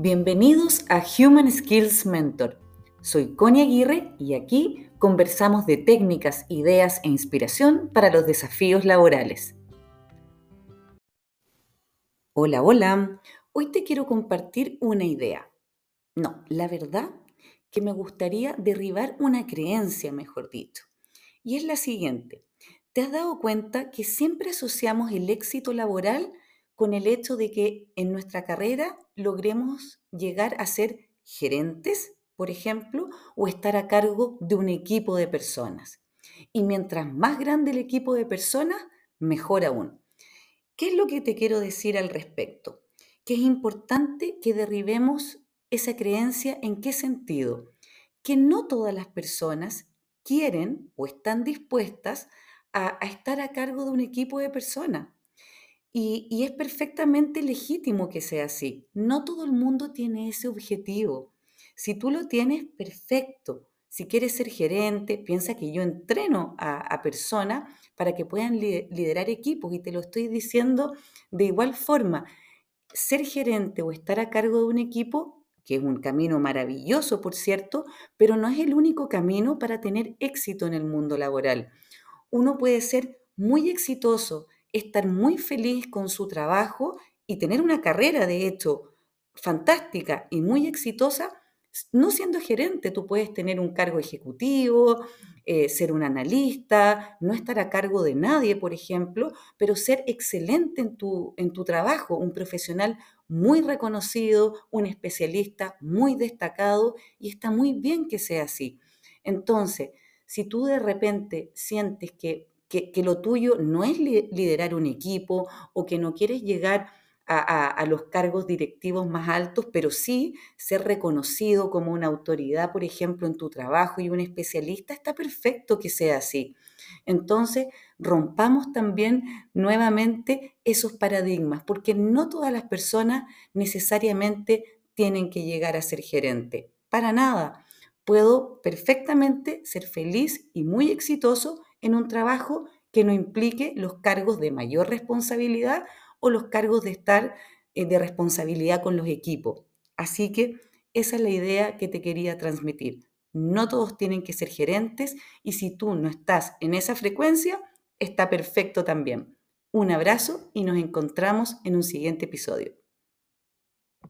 Bienvenidos a Human Skills Mentor. Soy Connie Aguirre y aquí conversamos de técnicas, ideas e inspiración para los desafíos laborales. Hola, hola. Hoy te quiero compartir una idea. No, la verdad que me gustaría derribar una creencia, mejor dicho. Y es la siguiente. ¿Te has dado cuenta que siempre asociamos el éxito laboral con el hecho de que en nuestra carrera logremos llegar a ser gerentes, por ejemplo, o estar a cargo de un equipo de personas. Y mientras más grande el equipo de personas, mejor aún. ¿Qué es lo que te quiero decir al respecto? Que es importante que derribemos esa creencia en qué sentido? Que no todas las personas quieren o están dispuestas a, a estar a cargo de un equipo de personas. Y, es perfectamente legítimo que sea así. No todo el mundo tiene ese objetivo. Si tú lo tienes, perfecto. Si quieres ser gerente, piensa que yo entreno a, personas para que puedan liderar equipos y te lo estoy diciendo de igual forma. Ser gerente o estar a cargo de un equipo, que es un camino maravilloso, por cierto, pero no es el único camino para tener éxito en el mundo laboral. Uno puede ser muy exitoso estar muy feliz con su trabajo y tener una carrera, de hecho, fantástica y muy exitosa, no siendo gerente, tú puedes tener un cargo ejecutivo, eh, ser un analista, no estar a cargo de nadie, por ejemplo, pero ser excelente en tu, en tu trabajo, un profesional muy reconocido, un especialista muy destacado, y está muy bien que sea así. Entonces, si tú de repente sientes que que, lo tuyo no es liderar un equipo o que no quieres llegar a, los cargos directivos más altos, pero sí ser reconocido como una autoridad, por ejemplo, en tu trabajo y un especialista, está perfecto que sea así. Entonces, rompamos también nuevamente esos paradigmas, porque no todas las personas necesariamente tienen que llegar a ser gerente. Para nada. Puedo perfectamente ser feliz y muy exitoso en un trabajo que no implique los cargos de mayor responsabilidad o los cargos de estar eh, de responsabilidad con los equipos. Así que esa es la idea que te quería transmitir. No todos tienen que ser gerentes y si tú no estás en esa frecuencia, está perfecto también. Un abrazo y nos encontramos en un siguiente episodio.